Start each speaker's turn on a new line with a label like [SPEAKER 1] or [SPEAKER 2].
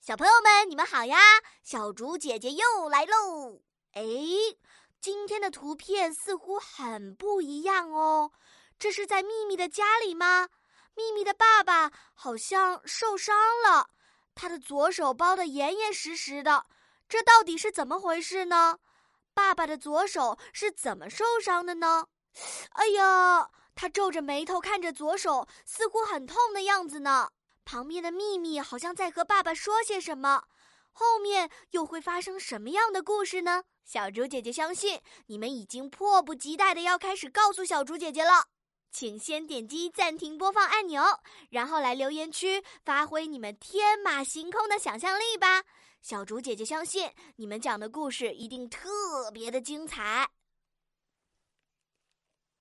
[SPEAKER 1] 小朋友们，你们好呀！小竹姐姐又来喽。哎，今天的图片似乎很不一样哦。这是在秘密的家里吗？秘密的爸爸好像受伤了，他的左手包得严严实实的。这到底是怎么回事呢？爸爸的左手是怎么受伤的呢？哎呀，他皱着眉头看着左手，似乎很痛的样子呢。旁边的秘密好像在和爸爸说些什么，后面又会发生什么样的故事呢？小竹姐姐相信你们已经迫不及待的要开始告诉小竹姐姐了，请先点击暂停播放按钮，然后来留言区发挥你们天马行空的想象力吧。小竹姐姐相信你们讲的故事一定特别的精彩。